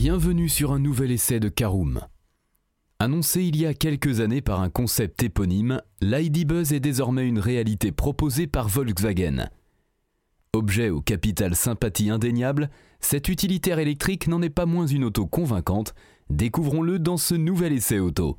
Bienvenue sur un nouvel essai de Caroom. Annoncé il y a quelques années par un concept éponyme, l'ID Buzz est désormais une réalité proposée par Volkswagen. Objet au capital sympathie indéniable, cet utilitaire électrique n'en est pas moins une auto convaincante. Découvrons-le dans ce nouvel essai auto.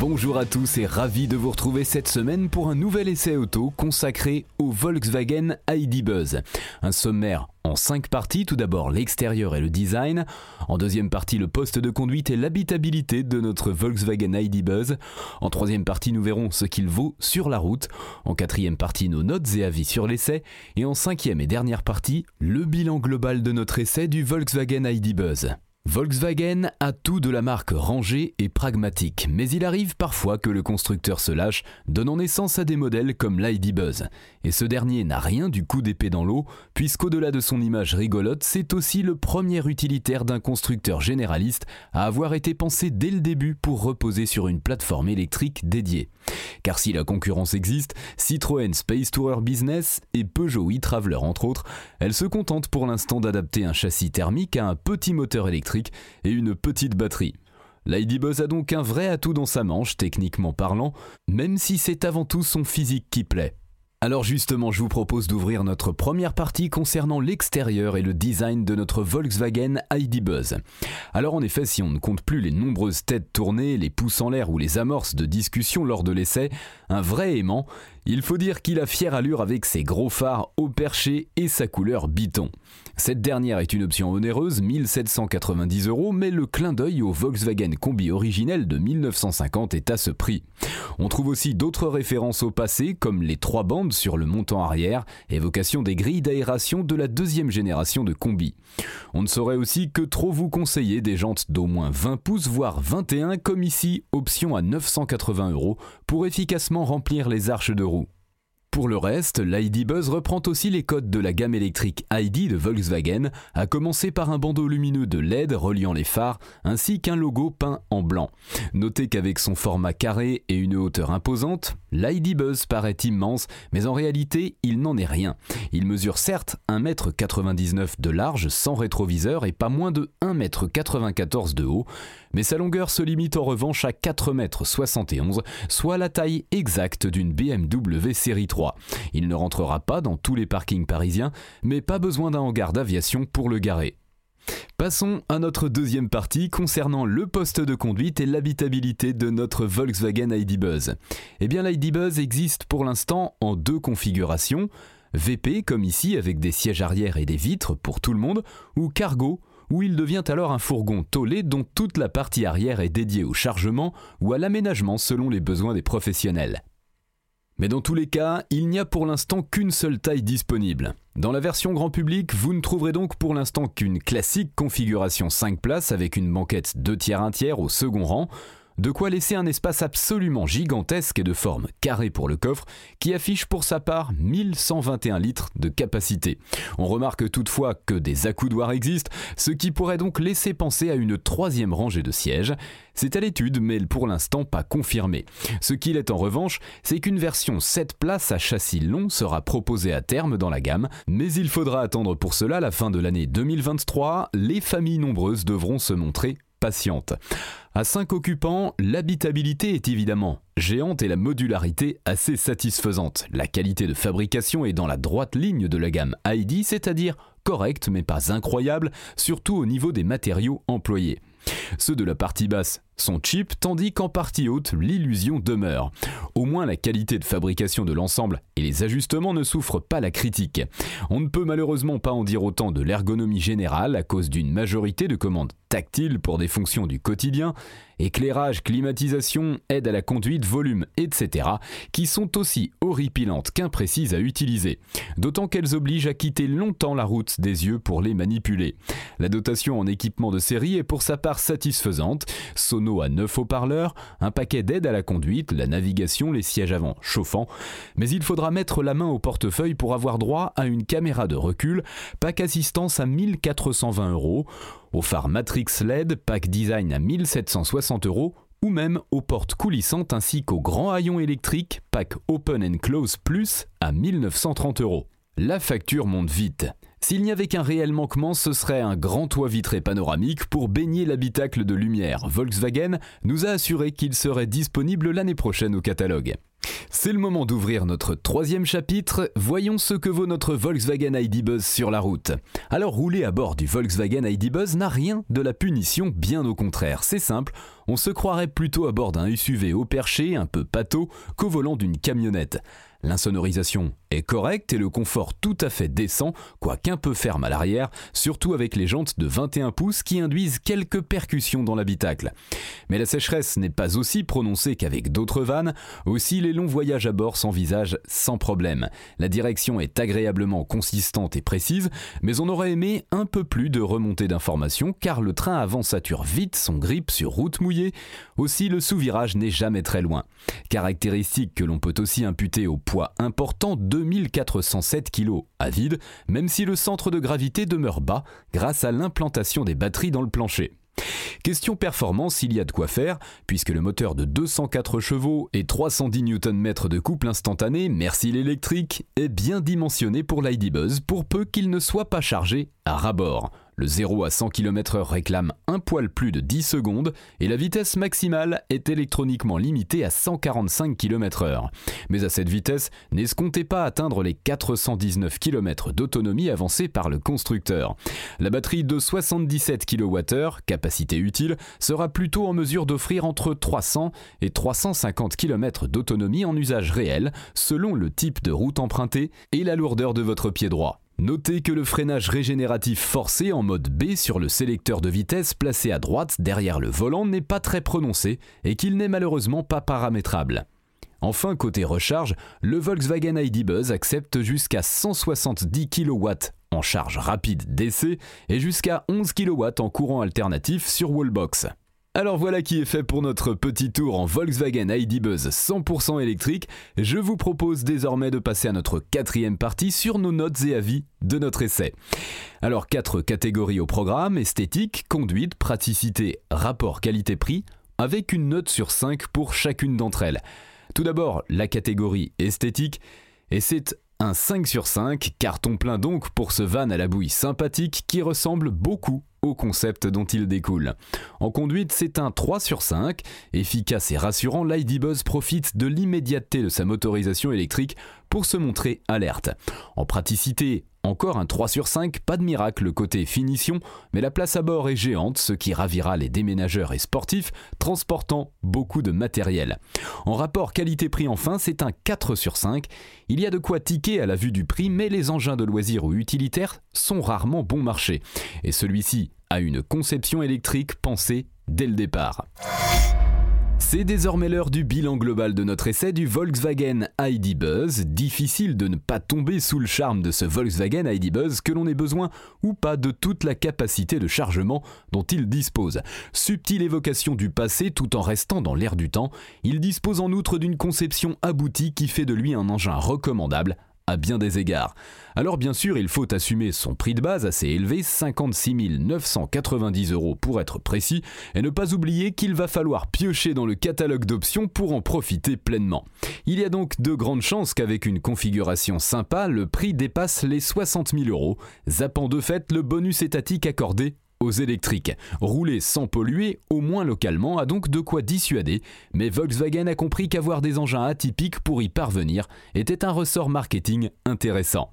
Bonjour à tous et ravi de vous retrouver cette semaine pour un nouvel essai auto consacré au Volkswagen ID Buzz. Un sommaire en cinq parties, tout d'abord l'extérieur et le design, en deuxième partie le poste de conduite et l'habitabilité de notre Volkswagen ID Buzz, en troisième partie nous verrons ce qu'il vaut sur la route, en quatrième partie nos notes et avis sur l'essai, et en cinquième et dernière partie le bilan global de notre essai du Volkswagen ID Buzz. Volkswagen a tout de la marque rangée et pragmatique, mais il arrive parfois que le constructeur se lâche, donnant naissance à des modèles comme l'ID Buzz. Et ce dernier n'a rien du coup d'épée dans l'eau, puisqu'au-delà de son image rigolote, c'est aussi le premier utilitaire d'un constructeur généraliste à avoir été pensé dès le début pour reposer sur une plateforme électrique dédiée. Car si la concurrence existe, Citroën Space Tourer Business et Peugeot e-Traveler entre autres, elles se contentent pour l'instant d'adapter un châssis thermique à un petit moteur électrique et une petite batterie. Lady Buzz a donc un vrai atout dans sa manche, techniquement parlant, même si c'est avant tout son physique qui plaît. Alors justement, je vous propose d'ouvrir notre première partie concernant l'extérieur et le design de notre Volkswagen ID Buzz. Alors en effet, si on ne compte plus les nombreuses têtes tournées, les pouces en l'air ou les amorces de discussion lors de l'essai, un vrai aimant, il faut dire qu'il a fière allure avec ses gros phares haut perché et sa couleur biton. Cette dernière est une option onéreuse, 1790 euros, mais le clin d'œil au Volkswagen Combi originel de 1950 est à ce prix. On trouve aussi d'autres références au passé, comme les trois bandes sur le montant arrière, évocation des grilles d'aération de la deuxième génération de Combi. On ne saurait aussi que trop vous conseiller des jantes d'au moins 20 pouces, voire 21, comme ici, option à 980 euros, pour efficacement remplir les arches de. Pour le reste, l'ID Buzz reprend aussi les codes de la gamme électrique ID de Volkswagen, à commencer par un bandeau lumineux de LED reliant les phares, ainsi qu'un logo peint en blanc. Notez qu'avec son format carré et une hauteur imposante, l'ID Buzz paraît immense, mais en réalité, il n'en est rien. Il mesure certes 1m99 de large sans rétroviseur et pas moins de 1m94 de haut, mais sa longueur se limite en revanche à 4m71, soit la taille exacte d'une BMW série 3. Il ne rentrera pas dans tous les parkings parisiens, mais pas besoin d'un hangar d'aviation pour le garer. Passons à notre deuxième partie concernant le poste de conduite et l'habitabilité de notre Volkswagen ID Buzz. Eh bien l'ID Buzz existe pour l'instant en deux configurations, VP comme ici avec des sièges arrière et des vitres pour tout le monde, ou cargo où il devient alors un fourgon tolé dont toute la partie arrière est dédiée au chargement ou à l'aménagement selon les besoins des professionnels. Mais dans tous les cas, il n'y a pour l'instant qu'une seule taille disponible. Dans la version grand public, vous ne trouverez donc pour l'instant qu'une classique configuration 5 places avec une banquette 2 tiers 1 tiers au second rang, de quoi laisser un espace absolument gigantesque et de forme carrée pour le coffre, qui affiche pour sa part 1121 litres de capacité. On remarque toutefois que des accoudoirs existent, ce qui pourrait donc laisser penser à une troisième rangée de sièges. C'est à l'étude, mais pour l'instant pas confirmé. Ce qu'il est en revanche, c'est qu'une version 7 places à châssis long sera proposée à terme dans la gamme, mais il faudra attendre pour cela la fin de l'année 2023. Les familles nombreuses devront se montrer patiente. À 5 occupants, l'habitabilité est évidemment géante et la modularité assez satisfaisante. La qualité de fabrication est dans la droite ligne de la gamme ID, c'est-à-dire correcte mais pas incroyable, surtout au niveau des matériaux employés. Ceux de la partie basse sont cheap, tandis qu'en partie haute, l'illusion demeure. Au moins, la qualité de fabrication de l'ensemble et les ajustements ne souffrent pas la critique. On ne peut malheureusement pas en dire autant de l'ergonomie générale à cause d'une majorité de commandes tactiles pour des fonctions du quotidien, éclairage, climatisation, aide à la conduite, volume, etc., qui sont aussi horripilantes qu'imprécises à utiliser, d'autant qu'elles obligent à quitter longtemps la route des yeux pour les manipuler. La dotation en équipement de série est pour sa part satisfaisante, sono à 9 haut-parleurs, un paquet d'aide à la conduite, la navigation, les sièges avant chauffants, mais il faudra mettre la main au portefeuille pour avoir droit à une caméra de recul, pack assistance à 1420 euros, au phare Matrix LED, pack design à 1760 euros, ou même aux portes coulissantes ainsi qu'au grand haillon électrique, pack Open and Close Plus à 1930 euros. La facture monte vite. S'il n'y avait qu'un réel manquement, ce serait un grand toit vitré panoramique pour baigner l'habitacle de lumière. Volkswagen nous a assuré qu'il serait disponible l'année prochaine au catalogue. C'est le moment d'ouvrir notre troisième chapitre. Voyons ce que vaut notre Volkswagen ID Buzz sur la route. Alors rouler à bord du Volkswagen ID Buzz n'a rien de la punition, bien au contraire. C'est simple, on se croirait plutôt à bord d'un SUV au perché, un peu pâteau, qu'au volant d'une camionnette. L'insonorisation est correcte et le confort tout à fait décent, quoiqu'un peu ferme à l'arrière, surtout avec les jantes de 21 pouces qui induisent quelques percussions dans l'habitacle. Mais la sécheresse n'est pas aussi prononcée qu'avec d'autres vannes, aussi les longs voyages à bord s'envisagent sans problème. La direction est agréablement consistante et précise, mais on aurait aimé un peu plus de remontée d'informations car le train avant sature vite son grip sur route mouillée. Aussi le sous-virage n'est jamais très loin. Caractéristique que l'on peut aussi imputer au poids important 2407 kg à vide, même si le centre de gravité demeure bas grâce à l'implantation des batteries dans le plancher. Question performance, il y a de quoi faire, puisque le moteur de 204 chevaux et 310 Nm de couple instantané, merci l'électrique, est bien dimensionné pour l'ID Buzz pour peu qu'il ne soit pas chargé à rabord. Le 0 à 100 km/h réclame un poil plus de 10 secondes et la vitesse maximale est électroniquement limitée à 145 km/h. Mais à cette vitesse, n'escomptez pas atteindre les 419 km d'autonomie avancée par le constructeur. La batterie de 77 kWh, capacité utile, sera plutôt en mesure d'offrir entre 300 et 350 km d'autonomie en usage réel, selon le type de route empruntée et la lourdeur de votre pied droit. Notez que le freinage régénératif forcé en mode B sur le sélecteur de vitesse placé à droite derrière le volant n'est pas très prononcé et qu'il n'est malheureusement pas paramétrable. Enfin, côté recharge, le Volkswagen ID Buzz accepte jusqu'à 170 kW en charge rapide DC et jusqu'à 11 kW en courant alternatif sur Wallbox. Alors voilà qui est fait pour notre petit tour en Volkswagen ID Buzz 100% électrique. Je vous propose désormais de passer à notre quatrième partie sur nos notes et avis de notre essai. Alors quatre catégories au programme, esthétique, conduite, praticité, rapport qualité-prix, avec une note sur 5 pour chacune d'entre elles. Tout d'abord, la catégorie esthétique, et c'est un 5 sur 5, carton plein donc pour ce van à la bouille sympathique qui ressemble beaucoup au concept dont il découle. En conduite, c'est un 3 sur 5. Efficace et rassurant, l'ID Buzz profite de l'immédiateté de sa motorisation électrique pour se montrer alerte. En praticité, encore un 3 sur 5, pas de miracle côté finition, mais la place à bord est géante, ce qui ravira les déménageurs et sportifs transportant beaucoup de matériel. En rapport qualité-prix enfin, c'est un 4 sur 5. Il y a de quoi tiquer à la vue du prix, mais les engins de loisirs ou utilitaires sont rarement bon marché. Et celui-ci a une conception électrique pensée dès le départ. C'est désormais l'heure du bilan global de notre essai du Volkswagen ID Buzz. Difficile de ne pas tomber sous le charme de ce Volkswagen ID Buzz que l'on ait besoin ou pas de toute la capacité de chargement dont il dispose. Subtile évocation du passé tout en restant dans l'air du temps, il dispose en outre d'une conception aboutie qui fait de lui un engin recommandable à bien des égards. Alors bien sûr, il faut assumer son prix de base assez élevé, 56 990 euros pour être précis, et ne pas oublier qu'il va falloir piocher dans le catalogue d'options pour en profiter pleinement. Il y a donc de grandes chances qu'avec une configuration sympa, le prix dépasse les 60 000 euros, zappant de fait le bonus étatique accordé aux électriques. Rouler sans polluer, au moins localement, a donc de quoi dissuader, mais Volkswagen a compris qu'avoir des engins atypiques pour y parvenir était un ressort marketing intéressant.